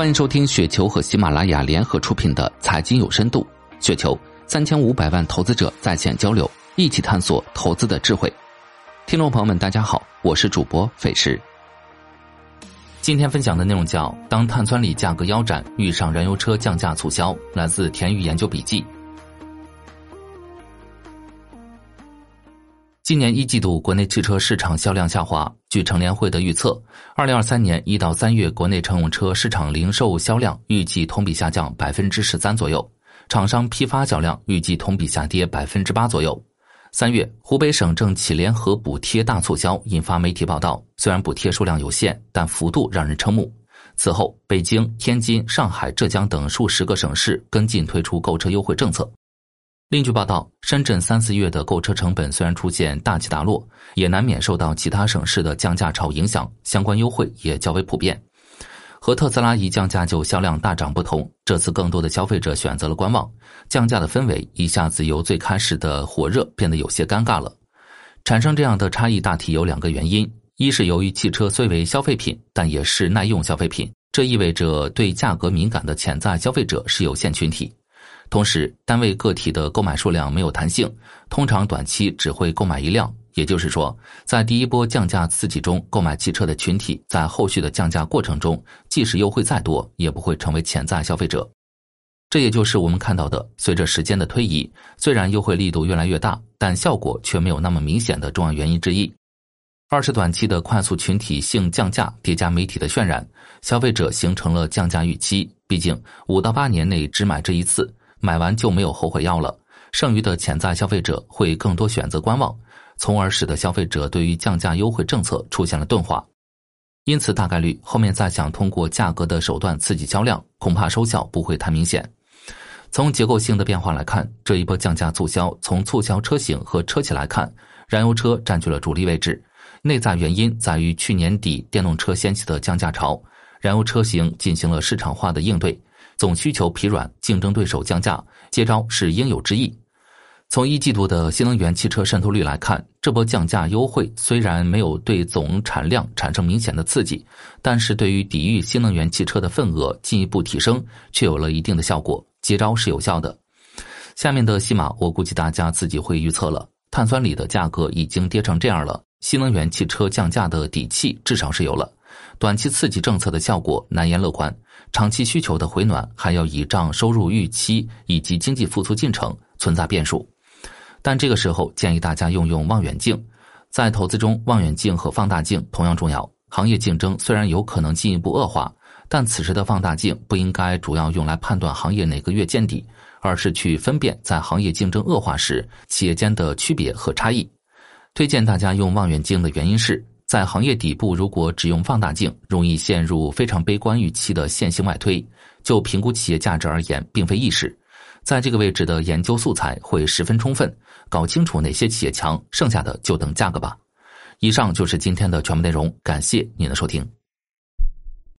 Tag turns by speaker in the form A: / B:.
A: 欢迎收听雪球和喜马拉雅联合出品的《财经有深度》，雪球三千五百万投资者在线交流，一起探索投资的智慧。听众朋友们，大家好，我是主播费时。今天分享的内容叫“当碳酸锂价格腰斩，遇上燃油车降价促销”，来自田宇研究笔记。今年一季度国内汽车市场销量下滑。据乘联会的预测，二零二三年一到三月国内乘用车市场零售销量预计同比下降百分之十三左右，厂商批发销量预计同比下跌百分之八左右。三月，湖北省政企联合补贴大促销引发媒体报道，虽然补贴数量有限，但幅度让人瞠目。此后，北京、天津、上海、浙江等数十个省市跟进推出购车优惠政策。另据报道，深圳三四月的购车成本虽然出现大起大落，也难免受到其他省市的降价潮影响，相关优惠也较为普遍。和特斯拉一降价就销量大涨不同，这次更多的消费者选择了观望，降价的氛围一下子由最开始的火热变得有些尴尬了。产生这样的差异大体有两个原因：一是由于汽车虽为消费品，但也是耐用消费品，这意味着对价格敏感的潜在消费者是有限群体。同时，单位个体的购买数量没有弹性，通常短期只会购买一辆。也就是说，在第一波降价刺激中购买汽车的群体，在后续的降价过程中，即使优惠再多，也不会成为潜在消费者。这也就是我们看到的，随着时间的推移，虽然优惠力度越来越大，但效果却没有那么明显的重要原因之一。二是短期的快速群体性降价叠加媒体的渲染，消费者形成了降价预期。毕竟五到八年内只买这一次。买完就没有后悔药了，剩余的潜在消费者会更多选择观望，从而使得消费者对于降价优惠政策出现了钝化，因此大概率后面再想通过价格的手段刺激销量，恐怕收效不会太明显。从结构性的变化来看，这一波降价促销，从促销车型和车企来看，燃油车占据了主力位置，内在原因在于去年底电动车掀起的降价潮，燃油车型进行了市场化的应对。总需求疲软，竞争对手降价，接招是应有之义。从一季度的新能源汽车渗透率来看，这波降价优惠虽然没有对总产量产生明显的刺激，但是对于抵御新能源汽车的份额进一步提升，却有了一定的效果。接招是有效的。下面的戏码，我估计大家自己会预测了。碳酸锂的价格已经跌成这样了，新能源汽车降价的底气至少是有了。短期刺激政策的效果难言乐观，长期需求的回暖还要倚仗收入预期以及经济复苏进程，存在变数。但这个时候建议大家用用望远镜，在投资中，望远镜和放大镜同样重要。行业竞争虽然有可能进一步恶化，但此时的放大镜不应该主要用来判断行业哪个月见底，而是去分辨在行业竞争恶化时企业间的区别和差异。推荐大家用望远镜的原因是。在行业底部，如果只用放大镜，容易陷入非常悲观预期的线性外推。就评估企业价值而言，并非易事。在这个位置的研究素材会十分充分，搞清楚哪些企业强，剩下的就等价格吧。以上就是今天的全部内容，感谢您的收听。